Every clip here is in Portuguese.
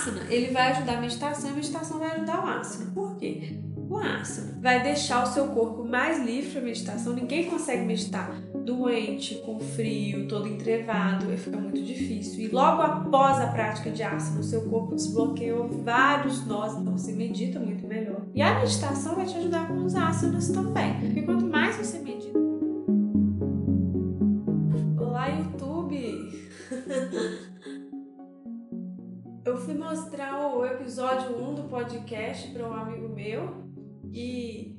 asana, ele vai ajudar a meditação e a meditação vai ajudar o asana. Por quê? O asana vai deixar o seu corpo mais livre para meditação. Ninguém consegue meditar doente, com frio, todo entrevado, fica muito difícil. E logo após a prática de asana, o seu corpo desbloqueou vários nós, então você medita muito melhor. E a meditação vai te ajudar com os asanas também, porque quanto mais você medita. Episódio 1 do podcast para um amigo meu e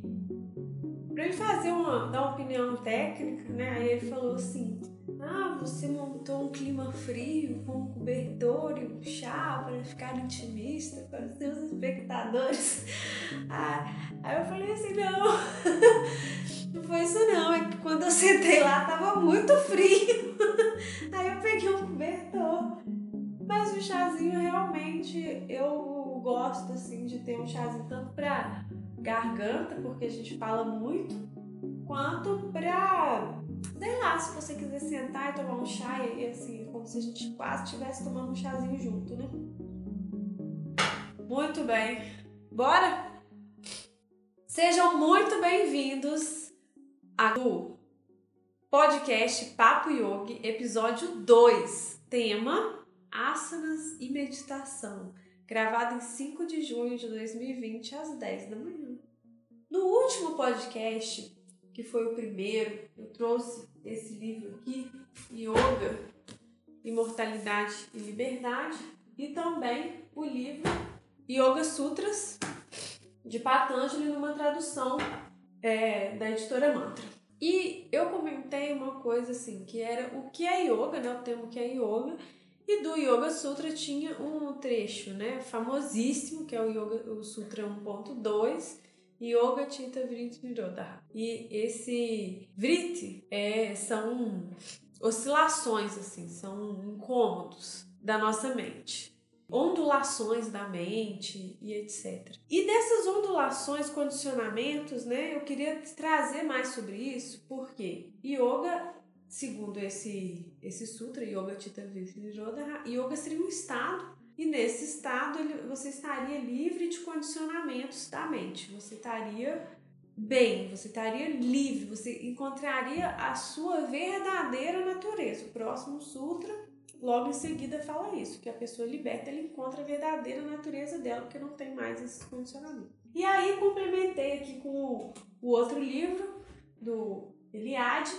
para ele fazer uma, dar uma opinião técnica, né? Aí ele falou assim: Ah, você montou um clima frio com um cobertor e um chá para ficar intimista para os seus espectadores. Ah, aí eu falei assim: Não, não foi isso não. É que quando eu sentei lá tava muito frio. Aí eu peguei um cobertor. Mas o chazinho realmente eu gosto assim de ter um chazinho tanto para garganta, porque a gente fala muito, quanto pra, sei lá, se você quiser sentar e tomar um chá, e assim, como se a gente quase estivesse tomando um chazinho junto, né? Muito bem, bora? Sejam muito bem-vindos ao podcast Papo Yogi, episódio 2, tema Asanas e Meditação, gravado em 5 de junho de 2020 às 10 da manhã. No último podcast, que foi o primeiro, eu trouxe esse livro aqui, Yoga, Imortalidade e Liberdade, e também o livro Yoga Sutras, de Patanjali, numa tradução é, da editora Mantra. E eu comentei uma coisa assim, que era o que é yoga, né? O termo que é yoga. E do Yoga Sutra tinha um trecho, né? Famosíssimo, que é o Yoga o Sutra 1.2, Yoga Chitta Vritti Nirodha. E esse Vritti é, são oscilações, assim, são incômodos da nossa mente. Ondulações da mente e etc. E dessas ondulações, condicionamentos, né, eu queria trazer mais sobre isso, porque yoga, segundo esse, esse sutra, Yoga Chitta Vritti yoga seria um estado e nesse estado ele, você estaria livre de condicionamentos da mente. Você estaria bem, você estaria livre, você encontraria a sua verdadeira natureza. O próximo sutra, logo em seguida, fala isso, que a pessoa liberta, ela encontra a verdadeira natureza dela, porque não tem mais esses condicionamentos. E aí complementei aqui com o outro livro do Eliade,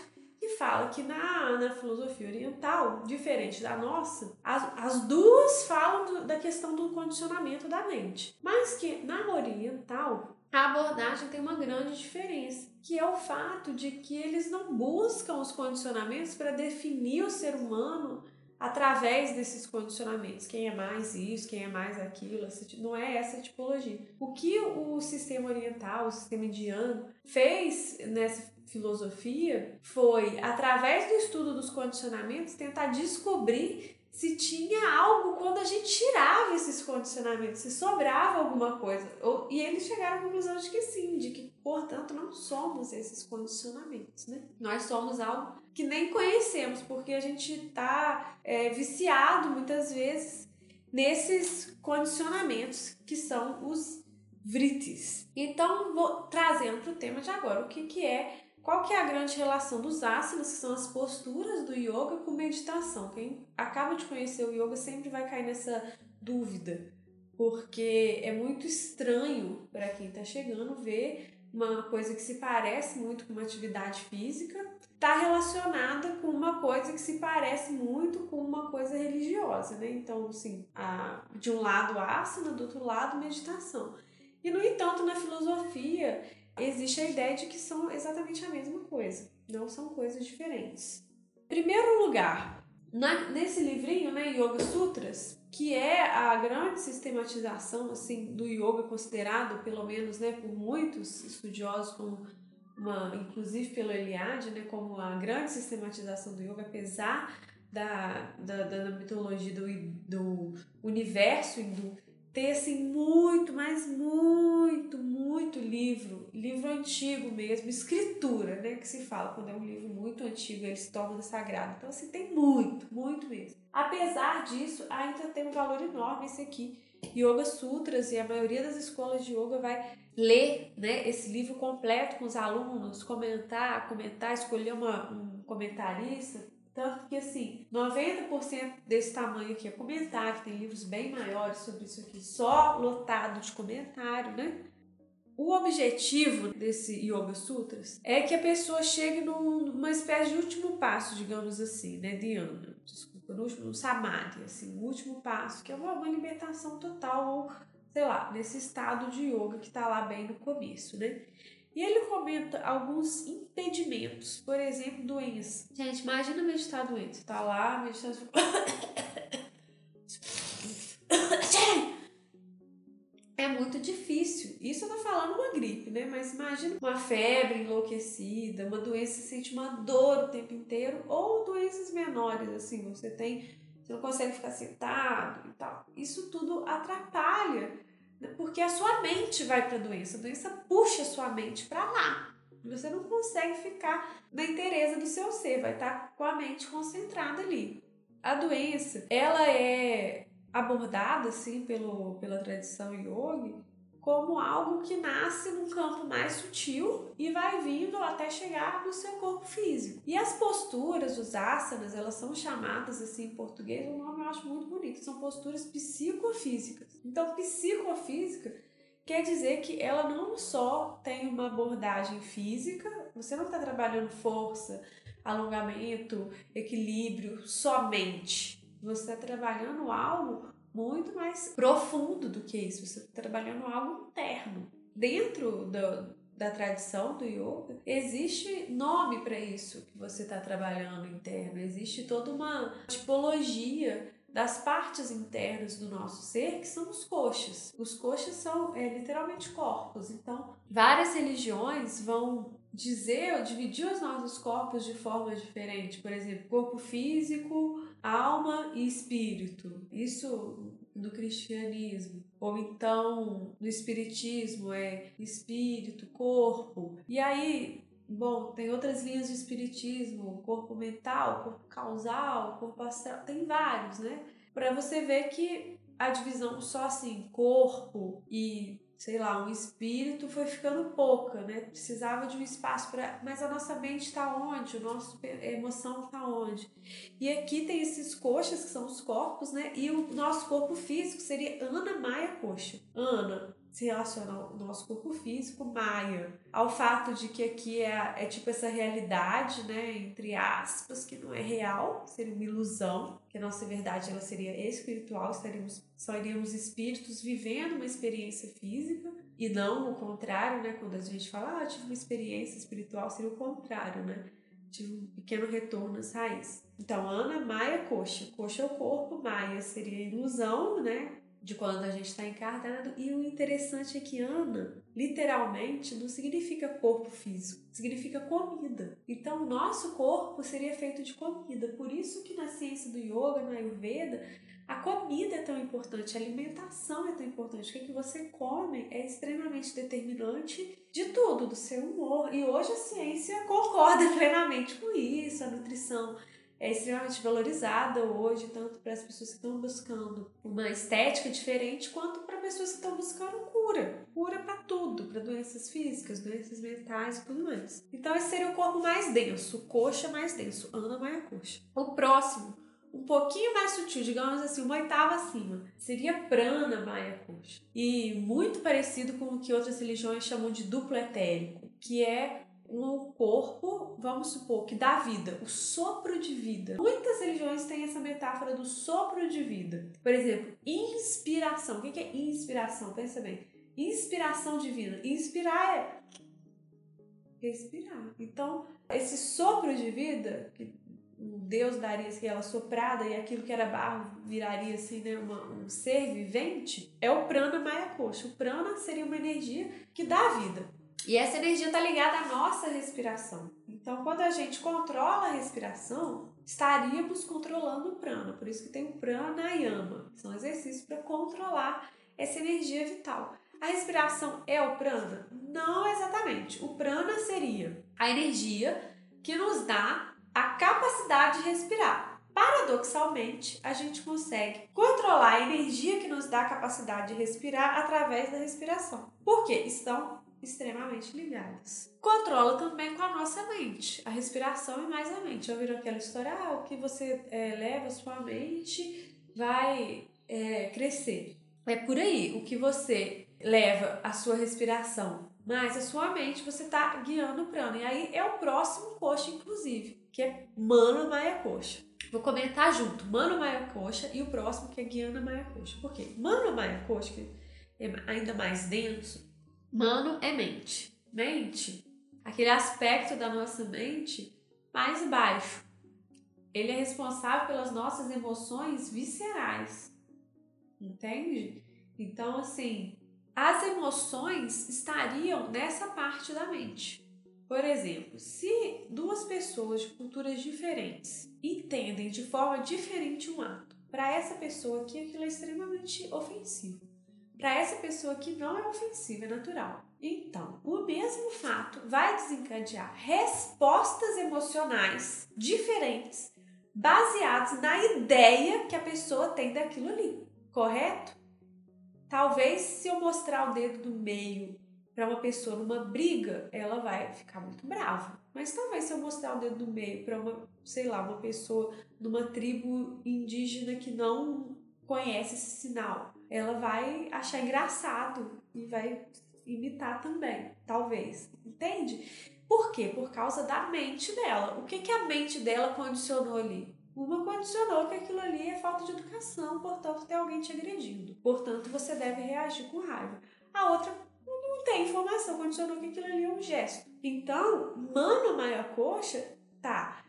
que fala que na, na filosofia oriental, diferente da nossa, as, as duas falam do, da questão do condicionamento da mente, mas que na oriental a abordagem tem uma grande diferença, que é o fato de que eles não buscam os condicionamentos para definir o ser humano através desses condicionamentos. Quem é mais isso, quem é mais aquilo, não é essa tipologia. O que o sistema oriental, o sistema indiano, fez nessa filosofia foi, através do estudo dos condicionamentos, tentar descobrir se tinha algo quando a gente tirava esses condicionamentos, se sobrava alguma coisa. E eles chegaram à conclusão de que sim, de que, portanto, não somos esses condicionamentos, né? Nós somos algo que nem conhecemos, porque a gente está é, viciado muitas vezes nesses condicionamentos que são os vritis. Então, vou trazendo para o tema de agora, o que, que é qual que é a grande relação dos asanas, que são as posturas do yoga, com meditação? Quem acaba de conhecer o yoga sempre vai cair nessa dúvida, porque é muito estranho para quem está chegando ver uma coisa que se parece muito com uma atividade física, está relacionada com uma coisa que se parece muito com uma coisa religiosa, né? Então, assim, a, de um lado asana, do outro lado meditação. E, no entanto, na filosofia, existe a ideia de que são exatamente a mesma coisa, não são coisas diferentes. Primeiro lugar, na, nesse livrinho, né, Yoga Sutras, que é a grande sistematização assim do yoga considerado, pelo menos, né, por muitos estudiosos como uma, inclusive pelo Eliade, né, como a grande sistematização do yoga, apesar da, da, da mitologia do, do universo hindu ter assim muito, mas muito, muito livro, livro antigo mesmo, escritura, né, que se fala quando é um livro muito antigo, ele se torna sagrado. Então assim, tem muito, muito mesmo. Apesar disso, ainda tem um valor enorme esse aqui Yoga Sutras e a maioria das escolas de yoga vai ler né, esse livro completo com os alunos, comentar, comentar, escolher uma, um comentarista. Tanto que, assim, 90% desse tamanho aqui é comentário, tem livros bem maiores sobre isso aqui, só lotado de comentário, né? O objetivo desse Yoga Sutras é que a pessoa chegue numa espécie de último passo, digamos assim, né? Dhyana, desculpa, no, último, no Samadhi, assim, o último passo, que é uma, libertação total, ou sei lá, nesse estado de yoga que está lá bem no começo, né? E ele comenta alguns impedimentos, por exemplo, doenças. Gente, imagina meditar doente. Você tá lá, meditando. é muito difícil. Isso eu tô falando uma gripe, né? Mas imagina uma febre enlouquecida, uma doença que sente uma dor o tempo inteiro, ou doenças menores, assim, você tem, você não consegue ficar sentado e tal. Isso tudo atrapalha? Porque a sua mente vai para a doença, a doença puxa a sua mente para lá. Você não consegue ficar na inteireza do seu ser, vai estar tá com a mente concentrada ali. A doença, ela é abordada assim pelo, pela tradição yogi como algo que nasce num campo mais sutil e vai vindo até chegar no seu corpo físico. E as posturas, os asanas, elas são chamadas assim em português, um nome eu acho muito bonito, são posturas psicofísicas. Então, psicofísica quer dizer que ela não só tem uma abordagem física, você não está trabalhando força, alongamento, equilíbrio somente você está trabalhando algo muito mais profundo do que isso. Você está trabalhando algo interno. Dentro do, da tradição do yoga, existe nome para isso que você está trabalhando interno. Existe toda uma tipologia das partes internas do nosso ser, que são os coxas. Os coxas são é, literalmente corpos. Então, várias religiões vão dizer ou dividir os nossos corpos de forma diferente. Por exemplo, corpo físico, alma e espírito. Isso no cristianismo. Ou então no espiritismo é espírito, corpo. E aí, bom, tem outras linhas de espiritismo, corpo mental, corpo causal, corpo astral, tem vários, né? Para você ver que a divisão só assim, corpo e sei lá, um espírito foi ficando pouca, né? Precisava de um espaço para, mas a nossa mente está onde? O nosso a emoção está onde? E aqui tem esses coxas que são os corpos, né? E o nosso corpo físico seria Ana Maia Coxa. Ana se relaciona ao nosso corpo físico, Maia, ao fato de que aqui é, é tipo essa realidade, né, entre aspas, que não é real, seria uma ilusão, que a nossa verdade ela seria espiritual, estaríamos, só iríamos espíritos vivendo uma experiência física, e não o contrário, né, quando a gente fala, ah, tive uma experiência espiritual, seria o contrário, né, tive um pequeno retorno às raízes. Então, Ana, Maia, Coxa. Coxa é o corpo, Maia seria ilusão, né, de quando a gente está encarnado. E o interessante é que Ana, literalmente, não significa corpo físico, significa comida. Então, o nosso corpo seria feito de comida. Por isso que na ciência do yoga, na Ayurveda, a comida é tão importante, a alimentação é tão importante. O que, é que você come é extremamente determinante de tudo, do seu humor. E hoje a ciência concorda plenamente com isso, a nutrição é extremamente valorizada hoje, tanto para as pessoas que estão buscando uma estética diferente, quanto para pessoas que estão buscando cura. Cura para tudo, para doenças físicas, doenças mentais e tudo mais. Então, esse seria o corpo mais denso, coxa mais denso, Ana Maia Coxa. O próximo, um pouquinho mais sutil, digamos assim, uma oitava acima, seria Prana Maia Coxa. E muito parecido com o que outras religiões chamam de duplo etérico, que é no corpo, vamos supor, que dá vida, o sopro de vida. Muitas religiões têm essa metáfora do sopro de vida. Por exemplo, inspiração. O que é inspiração? Pensa bem. Inspiração divina. Inspirar é respirar. Então, esse sopro de vida que Deus daria assim, ela soprada e aquilo que era barro viraria assim, né, uma, um ser vivente, é o prana maya coxa. O prana seria uma energia que dá vida. E essa energia está ligada à nossa respiração. Então, quando a gente controla a respiração, estaríamos controlando o prana. Por isso que tem o pranayama. São exercícios para controlar essa energia vital. A respiração é o prana? Não exatamente. O prana seria a energia que nos dá a capacidade de respirar. Paradoxalmente, a gente consegue controlar a energia que nos dá a capacidade de respirar através da respiração. Por quê? Estão extremamente ligadas. Controla também com a nossa mente, a respiração e mais a mente. Já viram aquela história? Ah, o que você é, leva a sua mente vai é, crescer. É por aí, o que você leva a sua respiração, mas a sua mente você está guiando o prana. E aí é o próximo coxa, inclusive, que é Mana Maya Coxa. Vou comentar junto, Mano Maya Coxa e o próximo que é Guiana Maya Coxa. Por quê? Mano Maya Coxa, que é ainda mais denso, Mano é mente. Mente, aquele aspecto da nossa mente mais baixo. Ele é responsável pelas nossas emoções viscerais. Entende? Então, assim, as emoções estariam nessa parte da mente. Por exemplo, se duas pessoas de culturas diferentes entendem de forma diferente um ato, para essa pessoa aqui aquilo é extremamente ofensivo para essa pessoa que não é ofensiva, é natural. Então, o mesmo fato vai desencadear respostas emocionais diferentes baseadas na ideia que a pessoa tem daquilo ali, correto? Talvez se eu mostrar o dedo do meio para uma pessoa numa briga, ela vai ficar muito brava. Mas talvez se eu mostrar o dedo do meio para uma, sei lá, uma pessoa numa tribo indígena que não conhece esse sinal, ela vai achar engraçado e vai imitar também, talvez. Entende? Por quê? Por causa da mente dela. O que, que a mente dela condicionou ali? Uma condicionou que aquilo ali é falta de educação, portanto tem alguém te agredindo. Portanto, você deve reagir com raiva. A outra não tem informação, condicionou que aquilo ali é um gesto. Então, mano Maia Coxa tá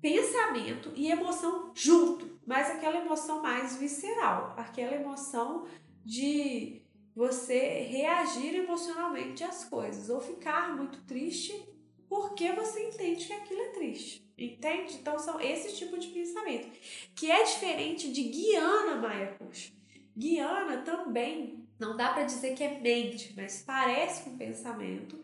pensamento e emoção junto mas aquela emoção mais visceral, aquela emoção de você reagir emocionalmente às coisas ou ficar muito triste porque você entende que aquilo é triste. Entende? Então são esse tipo de pensamento, que é diferente de Guiana Maia Puxa. Guiana também não dá para dizer que é mente, mas parece com pensamento,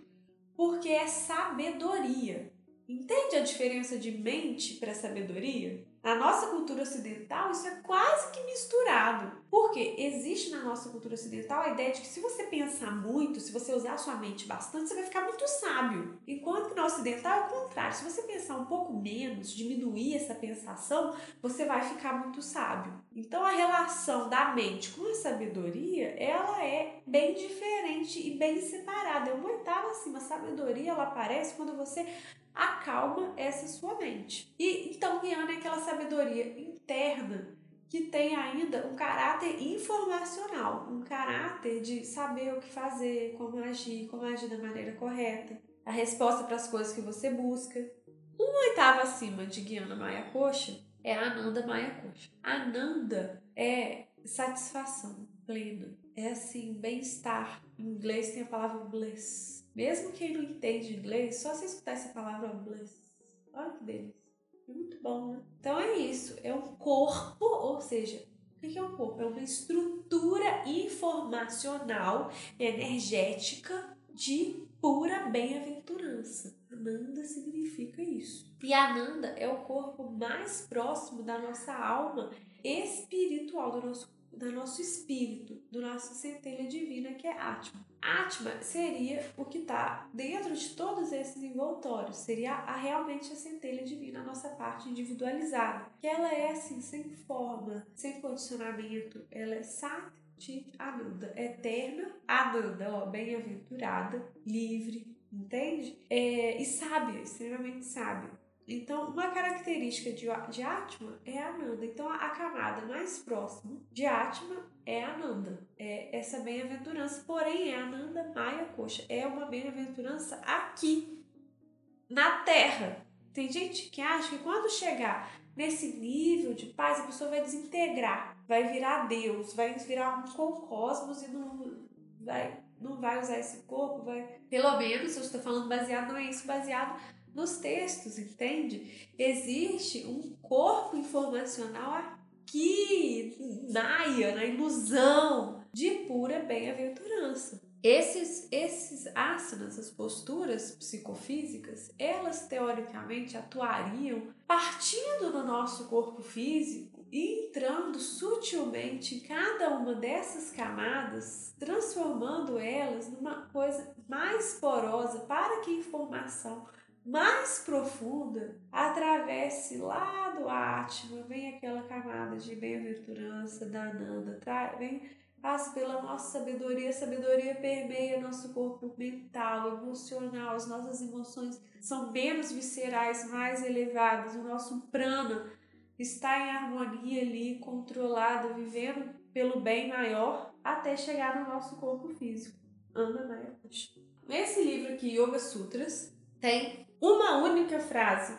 porque é sabedoria. Entende a diferença de mente para sabedoria? Na nossa cultura ocidental, isso é quase que misturado. Porque existe na nossa cultura ocidental a ideia de que se você pensar muito, se você usar sua mente bastante, você vai ficar muito sábio. Enquanto que na ocidental é o contrário. Se você pensar um pouco menos, diminuir essa pensação, você vai ficar muito sábio. Então a relação da mente com a sabedoria, ela é bem diferente e bem separada. É uma oitava acima. A sabedoria ela aparece quando você acalma essa sua mente. E então guiando é aquela sabedoria interna que tem ainda um caráter informacional, um caráter de saber o que fazer, como agir, como agir da maneira correta, a resposta para as coisas que você busca. Uma oitava acima de Guiana Maia Coxa é a Ananda Maia Coxa. Ananda é satisfação plena, é assim, bem-estar. Em inglês tem a palavra bliss mesmo quem não entende inglês, só se escutar essa palavra bliss. Olha que delícia. É muito bom, né? Então é isso. É um corpo, ou seja, o que é um corpo? É uma estrutura informacional, energética de pura bem-aventurança. Ananda significa isso. E Ananda é o corpo mais próximo da nossa alma espiritual, do nosso, do nosso espírito, do nosso centelha divina, que é Atma. Atma seria o que está dentro de todos esses envoltórios, seria a, realmente a centelha divina, a nossa parte individualizada, que ela é assim, sem forma, sem condicionamento, ela é Sat Ananda, eterna, Ananda, ó, bem-aventurada, livre, entende? É, e sábia, extremamente sábia. Então, uma característica de, de Atma é a Ananda. Então, a, a camada mais próxima de Atma é Ananda. É essa bem-aventurança, porém é Ananda Maya Coxa. É uma bem-aventurança aqui, na Terra. Tem gente que acha que quando chegar nesse nível de paz, a pessoa vai desintegrar, vai virar Deus, vai virar um com cosmos e não vai, não vai usar esse corpo, vai. Pelo menos, eu estou falando baseado, não é isso, baseado nos textos, entende? Existe um corpo informacional aqui, naia, na ilusão de pura bem-aventurança. Esses, esses asanas, as posturas psicofísicas, elas teoricamente atuariam partindo do nosso corpo físico e entrando sutilmente em cada uma dessas camadas, transformando elas numa coisa mais porosa para que a informação mais profunda atravesse lá do Atma, vem aquela camada de bem-aventurança da Ananda, vem passa pela nossa sabedoria, a sabedoria permeia nosso corpo mental, emocional, as nossas emoções são menos viscerais, mais elevadas, o nosso prana está em harmonia ali, controlado, vivendo pelo bem maior até chegar no nosso corpo físico. Anda Maya Esse livro aqui, Yoga Sutras, tem uma única frase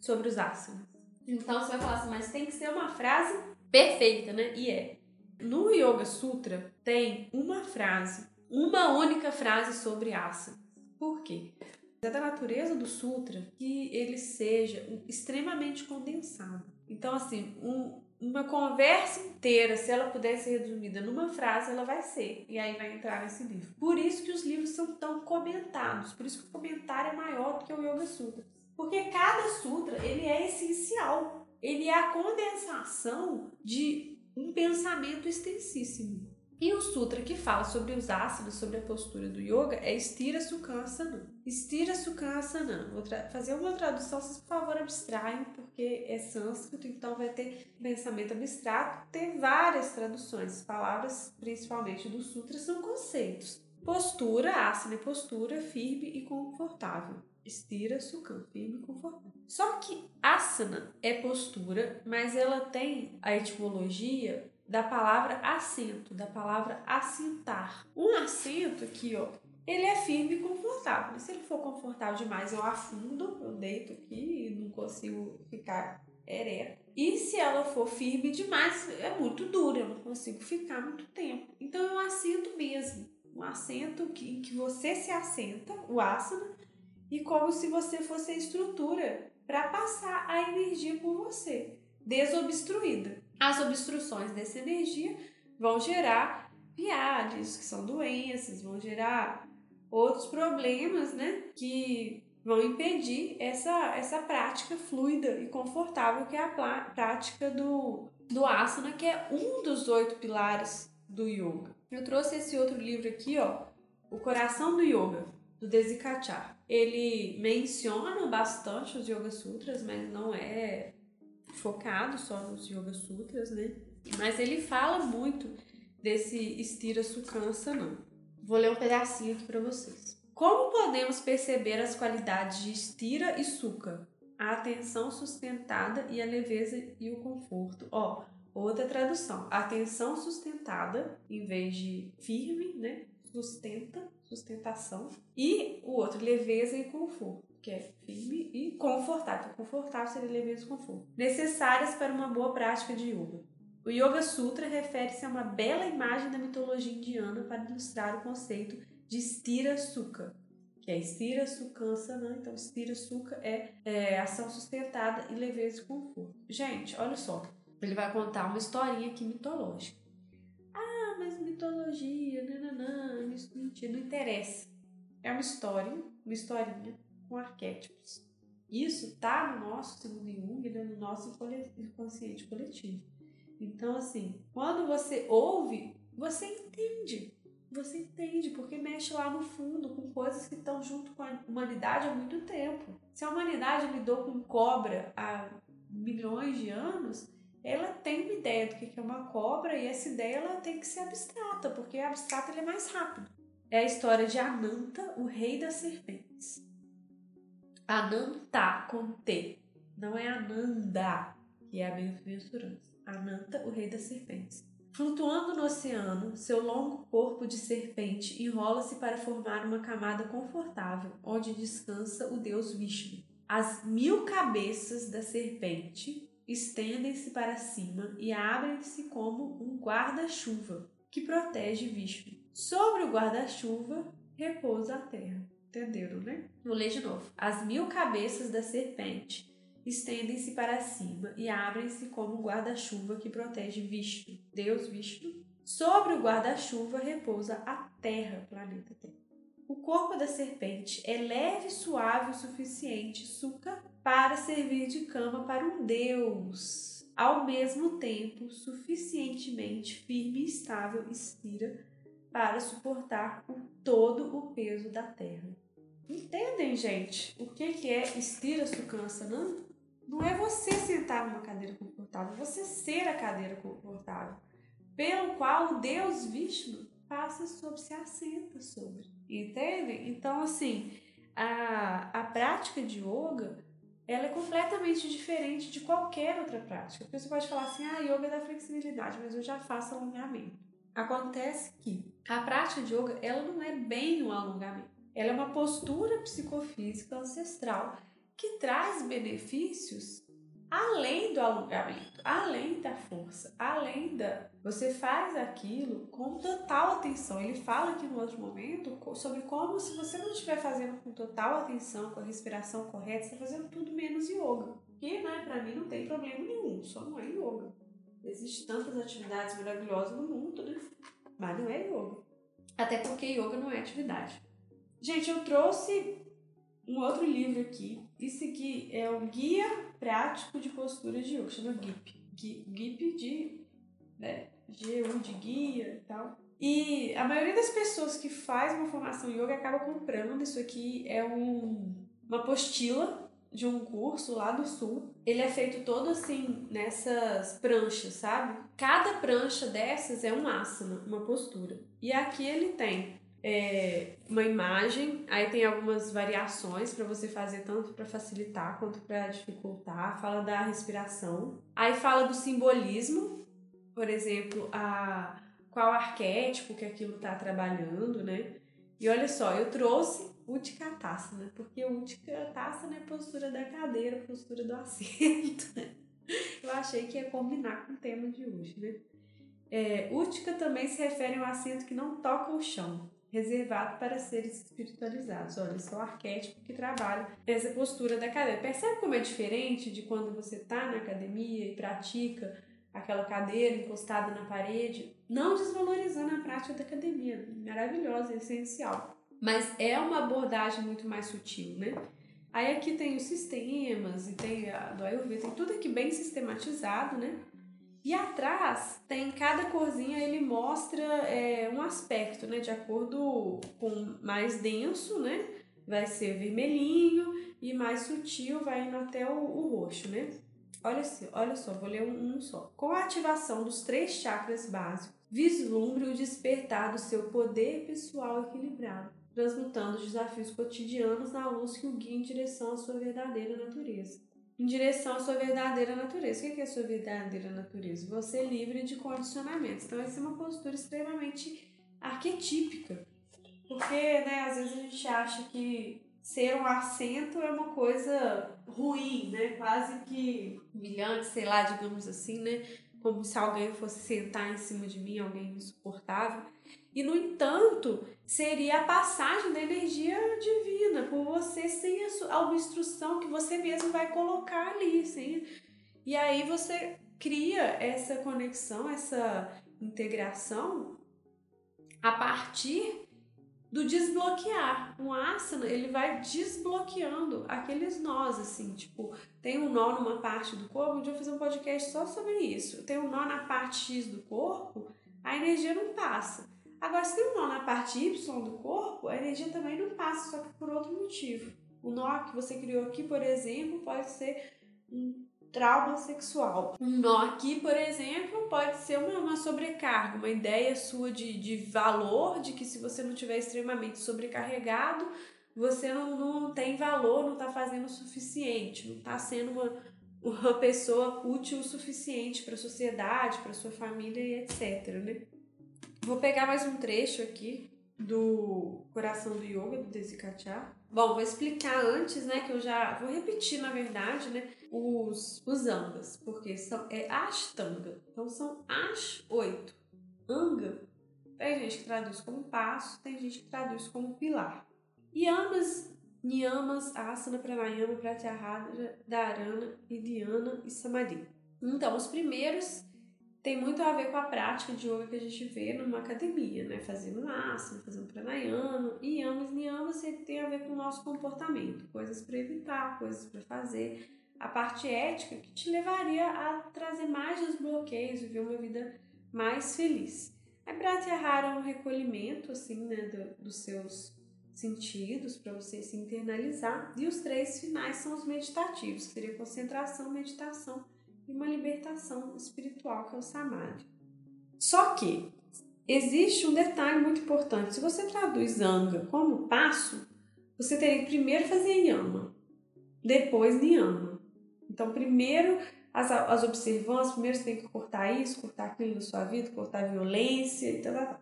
sobre os asanas. Então você vai falar assim, mas tem que ser uma frase perfeita, né? E é. No Yoga Sutra tem uma frase, uma única frase sobre asanas. Por quê? É da natureza do sutra que ele seja extremamente condensado. Então, assim, um, uma conversa inteira, se ela puder ser resumida numa frase, ela vai ser. E aí vai entrar nesse livro. Por isso que os livros são tão comentados. Por isso que o comentário é maior do que o Yoga Sutra. Porque cada sutra, ele é essencial. Ele é a condensação de um pensamento extensíssimo. E o sutra que fala sobre os asanas, sobre a postura do yoga, é Stira Sukhasana. Stira Sukhasana. Vou fazer uma tradução, vocês por favor abstraem, porque é sânscrito, então vai ter pensamento abstrato. Tem várias traduções, palavras principalmente do sutra são conceitos. Postura, asana é postura firme e confortável. Estira, sukha, firme e confortável. Só que asana é postura, mas ela tem a etimologia da palavra assento, da palavra assentar. Um assento aqui, ó, ele é firme e confortável. Se ele for confortável demais, eu afundo, eu deito aqui e não consigo ficar ereto. E se ela for firme demais, é muito dura, eu não consigo ficar muito tempo. Então eu assento mesmo. Um assento que, em que você se assenta, o asana, e como se você fosse a estrutura para passar a energia por você, desobstruída. As obstruções dessa energia vão gerar piades, que são doenças, vão gerar outros problemas, né, que vão impedir essa, essa prática fluida e confortável que é a prática do, do asana, que é um dos oito pilares do yoga. Eu trouxe esse outro livro aqui, ó, O Coração do Yoga, do Desikachar. Ele menciona bastante os Yoga Sutras, mas não é focado só nos Yoga Sutras, né? Mas ele fala muito desse Stira Sukhansana. Vou ler um pedacinho aqui para vocês. Como podemos perceber as qualidades de Stira e Sukha? A atenção sustentada e a leveza e o conforto. Ó, outra tradução. Atenção sustentada em vez de firme, né? Sustenta, sustentação. E o outro, leveza e conforto que é firme e confortável. Confortável seria leveza e conforto. Necessárias para uma boa prática de yoga. O Yoga Sutra refere-se a uma bela imagem da mitologia indiana para ilustrar o conceito de Stira Sukha, que é Stira Sukhansana. Então, Stira Sukha é, é ação sustentada e leveza e conforto. Gente, olha só. Ele vai contar uma historinha aqui mitológica. Ah, mas mitologia, nananã, isso não interessa. É uma história, uma historinha com arquétipos. Isso está no nosso, segundo Jung, né, no nosso inconsciente coletivo. Então, assim, quando você ouve, você entende. Você entende, porque mexe lá no fundo com coisas que estão junto com a humanidade há muito tempo. Se a humanidade lidou com cobra há milhões de anos, ela tem uma ideia do que é uma cobra e essa ideia ela tem que ser abstrata, porque abstrata é mais rápido. É a história de Ananta, o rei das serpentes. Ananta com T. Não é Ananda, que é a bem-aventurança. Ananta, o rei das serpentes. Flutuando no oceano, seu longo corpo de serpente enrola-se para formar uma camada confortável, onde descansa o deus Vishnu. As mil cabeças da serpente estendem-se para cima e abrem-se como um guarda-chuva que protege Vishnu. Sobre o guarda-chuva repousa a terra. Entenderam, né? Vou ler de novo. As mil cabeças da serpente estendem-se para cima e abrem-se como um guarda-chuva que protege Vishnu, Deus Vishnu. Sobre o guarda-chuva repousa a terra, planeta Terra. O corpo da serpente é leve e suave o suficiente, suca, para servir de cama para um deus, ao mesmo tempo suficientemente firme e estável, estira, para suportar o, todo o peso da terra. Entendem, gente? O que, que é estira sucança, não? Não é você sentar numa cadeira confortável, é você ser a cadeira confortável, pelo qual o Deus Vishnu passa sobre, se assenta sobre. Entendem? Então, assim, a, a prática de yoga ela é completamente diferente de qualquer outra prática. Porque você pode falar assim, ah, yoga é da flexibilidade, mas eu já faço alongamento. Acontece que a prática de yoga, ela não é bem um alongamento. Ela é uma postura psicofísica ancestral que traz benefícios além do alongamento, além da força, além da. Você faz aquilo com total atenção. Ele fala aqui no outro momento sobre como, se você não estiver fazendo com total atenção, com a respiração correta, você está fazendo tudo menos yoga. Que, né, pra mim não tem problema nenhum, só não é yoga. Existem tantas atividades maravilhosas no mundo, né? Mas não é yoga. Até porque yoga não é atividade. Gente, eu trouxe um outro livro aqui. Isso aqui é o Guia Prático de Postura de Yoga, chama GIP. GIP de, né, G1 de guia e tal. E a maioria das pessoas que faz uma formação yoga acaba comprando. Isso aqui é um, uma apostila de um curso lá do sul. Ele é feito todo assim nessas pranchas, sabe? Cada prancha dessas é um asana, uma postura. E aqui ele tem é, uma imagem, aí tem algumas variações para você fazer tanto para facilitar quanto para dificultar. Fala da respiração, aí fala do simbolismo, por exemplo, a qual arquétipo que aquilo está trabalhando, né? E olha só, eu trouxe Utkatasana, porque Utkatasana é postura da cadeira, postura do assento, né? Eu achei que ia combinar com o tema de hoje, né? É, Utka também se refere a um assento que não toca o chão, reservado para seres espiritualizados. Olha, só o arquétipo que trabalha essa postura da cadeira. Percebe como é diferente de quando você está na academia e pratica aquela cadeira encostada na parede? Não desvalorizando a prática da academia, maravilhosa, essencial. Mas é uma abordagem muito mais sutil, né? Aí aqui tem os sistemas e tem a do Ayurveda, tem tudo aqui bem sistematizado, né? E atrás tem cada corzinha ele mostra é, um aspecto, né? De acordo com mais denso, né? Vai ser vermelhinho e mais sutil vai indo até o, o roxo, né? Olha, olha só, vou ler um, um só. Com a ativação dos três chakras básicos, vislumbre o despertar do seu poder pessoal equilibrado, transmutando os desafios cotidianos na luz que o guia em direção à sua verdadeira natureza em direção à sua verdadeira natureza. O que é a sua verdadeira natureza? Você é livre de condicionamentos. Então, essa é uma postura extremamente arquetípica. Porque, né, às vezes a gente acha que ser um assento é uma coisa ruim, né? Quase que humilhante, sei lá, digamos assim, né? Como se alguém fosse sentar em cima de mim, alguém insuportável. E, no entanto, seria a passagem da energia divina por você sem a uma instrução que você mesmo vai colocar ali. Sem... E aí você cria essa conexão, essa integração a partir do desbloquear. O asana, ele vai desbloqueando aqueles nós, assim, tipo, tem um nó numa parte do corpo, um dia eu fazer um podcast só sobre isso. Tem um nó na parte X do corpo, a energia não passa. Agora, se tem um nó na parte Y do corpo, a energia também não passa, só que por outro motivo. O nó que você criou aqui, por exemplo, pode ser um trauma sexual. Um nó aqui, por exemplo, pode ser uma, uma sobrecarga, uma ideia sua de, de valor, de que se você não estiver extremamente sobrecarregado, você não, não tem valor, não está fazendo o suficiente, não está sendo uma, uma pessoa útil o suficiente para a sociedade, para sua família e etc. Né? Vou pegar mais um trecho aqui do Coração do Yoga, do Desikachar. Bom, vou explicar antes, né, que eu já vou repetir, na verdade, né, os, os angas, porque são, é Ashtanga, então são Ash oito. Anga, tem gente que traduz como passo, tem gente que traduz como pilar. Yamas, Niyamas, Asana, Pranayama, Pratyahara, Dharana, Dhyana e Samadhi. Então, os primeiros tem muito a ver com a prática de yoga que a gente vê numa academia, né? Fazendo asana, fazendo pranayama. E yamas, niyamas tem a ver com o nosso comportamento, coisas para evitar, coisas para fazer. A parte ética que te levaria a trazer mais desbloqueios, viver uma vida mais feliz. A Pratyahara é um recolhimento, assim, né, do, dos seus sentidos para você se internalizar. E os três finais são os meditativos, que seria concentração, meditação e uma libertação espiritual, que é o Samadhi. Só que existe um detalhe muito importante. Se você traduz Anga como passo, você teria que primeiro fazer Yama, depois Niyama. Então, primeiro as, as observâncias, primeiro você tem que cortar isso, cortar aquilo na sua vida, cortar a violência e tal, tal.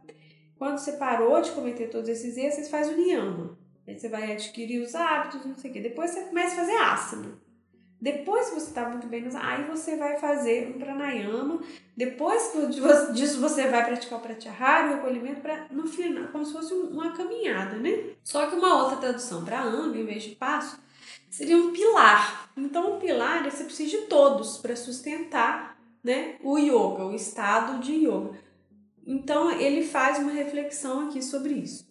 Quando você parou de cometer todos esses erros, você faz o Niyama. Aí você vai adquirir os hábitos, não sei o quê. Depois você começa a fazer asana. Depois que você está muito bem, aí você vai fazer um pranayama. Depois disso você vai praticar o pratyahara, o recolhimento para no final, como se fosse uma caminhada, né? Só que uma outra tradução para anga, em vez de passo, seria um pilar. Então, o pilar você precisa de todos para sustentar, né, o yoga, o estado de yoga. Então, ele faz uma reflexão aqui sobre isso.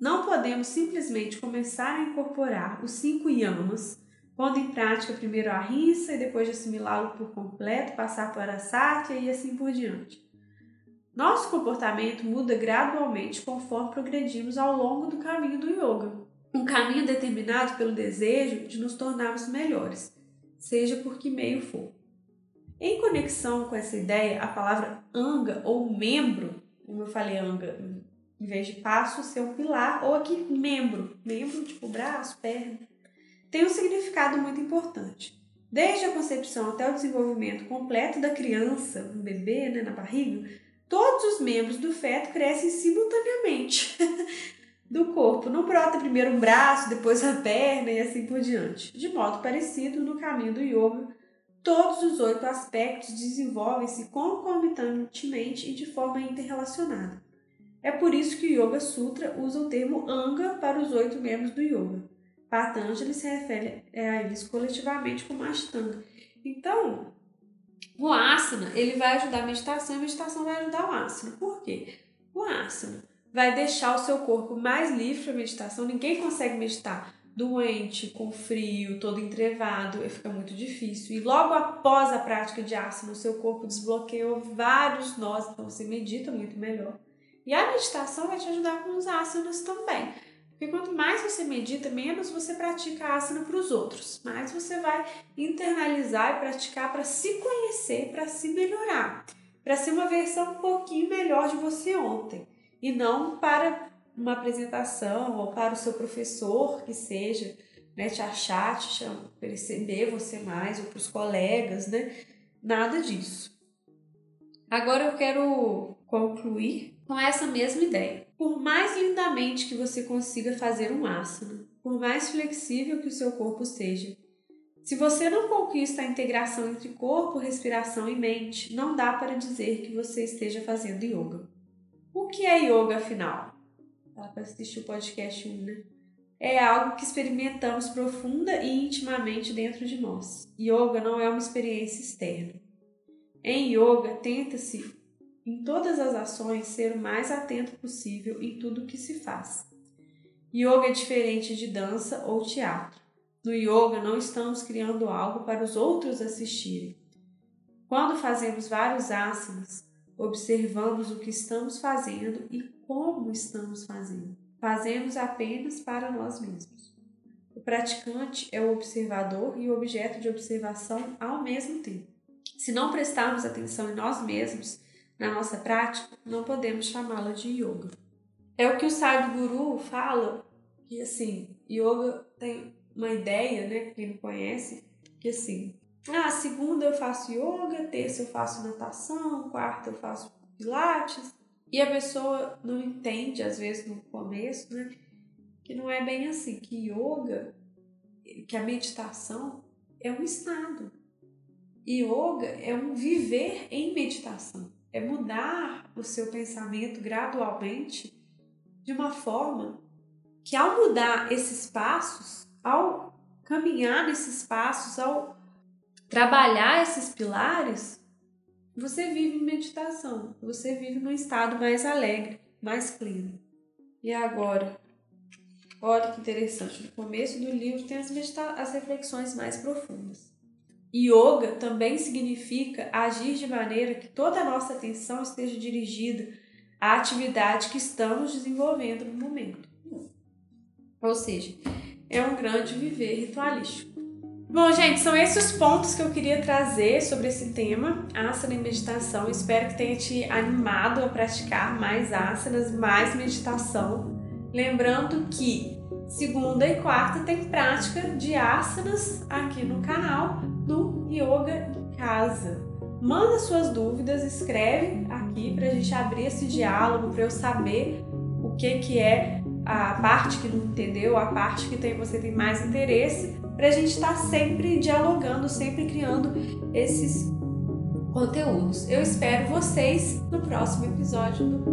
Não podemos simplesmente começar a incorporar os cinco yamas pondo em prática primeiro a rinça e depois de assimilá-lo por completo, passar para a sátia e assim por diante. Nosso comportamento muda gradualmente conforme progredimos ao longo do caminho do yoga. Um caminho determinado pelo desejo de nos tornarmos melhores, seja por que meio for. Em conexão com essa ideia, a palavra anga ou membro, como eu falei anga, em vez de passo, ser um pilar, ou aqui membro, membro tipo braço, perna, tem um significado muito importante. Desde a concepção até o desenvolvimento completo da criança, um bebê né, na barriga, todos os membros do feto crescem simultaneamente do corpo. Não brota primeiro um braço, depois a perna e assim por diante. De modo parecido, no caminho do yoga, todos os oito aspectos desenvolvem-se concomitantemente e de forma interrelacionada. É por isso que o Yoga Sutra usa o termo Anga para os oito membros do yoga. Patanjali se refere a eles coletivamente como Ashtanga. Então, o asana, ele vai ajudar a meditação e a meditação vai ajudar o asana. Por quê? O asana vai deixar o seu corpo mais livre para meditação. Ninguém consegue meditar doente, com frio, todo entrevado, fica muito difícil. E logo após a prática de asana, o seu corpo desbloqueou vários nós, então você medita muito melhor. E a meditação vai te ajudar com os asanas também. Porque quanto mais você medita, menos você pratica asana para os outros, mais você vai internalizar e praticar para se conhecer, para se melhorar, para ser uma versão um pouquinho melhor de você ontem e não para uma apresentação ou para o seu professor que seja, né, te achar, te perceber você mais ou para os colegas, né? Nada disso. Agora eu quero concluir com essa mesma ideia. Por mais lindamente que você consiga fazer um asana, por mais flexível que o seu corpo seja, se você não conquista a integração entre corpo, respiração e mente, não dá para dizer que você esteja fazendo yoga. O que é yoga, afinal? Dá para assistir o podcast 1, né? É algo que experimentamos profunda e intimamente dentro de nós. Yoga não é uma experiência externa. Em yoga, tenta-se em todas as ações, ser o mais atento possível em tudo o que se faz. Yoga é diferente de dança ou teatro. No yoga, não estamos criando algo para os outros assistirem. Quando fazemos vários asanas, observamos o que estamos fazendo e como estamos fazendo. Fazemos apenas para nós mesmos. O praticante é o observador e o objeto de observação ao mesmo tempo. Se não prestarmos atenção em nós mesmos, na nossa prática, não podemos chamá-la de yoga. É o que o Sadhguru fala, que assim, yoga tem uma ideia, né, quem não conhece, que assim, ah, segunda eu faço yoga, terça eu faço natação, quarta eu faço pilates, e a pessoa não entende, às vezes no começo, né, que não é bem assim, que yoga, que a meditação é um estado. Yoga é um viver em meditação é mudar o seu pensamento gradualmente de uma forma que, ao mudar esses passos, ao caminhar nesses passos, ao trabalhar esses pilares, você vive em meditação, você vive num estado mais alegre, mais pleno. E agora, olha que interessante, no começo do livro tem as, as reflexões mais profundas. Yoga também significa agir de maneira que toda a nossa atenção esteja dirigida à atividade que estamos desenvolvendo no momento. Ou seja, é um grande viver ritualístico. Bom, gente, são esses os pontos que eu queria trazer sobre esse tema, asana e meditação. Espero que tenha te animado a praticar mais asanas, mais meditação. Lembrando que segunda e quarta tem prática de asanas aqui no canal do Yoga em Casa. Manda suas dúvidas, escreve aqui para a gente abrir esse diálogo, para eu saber o que, que é a parte que não entendeu, a parte que tem, você tem mais interesse, para a gente estar tá sempre dialogando, sempre criando esses conteúdos. Eu espero vocês no próximo episódio do.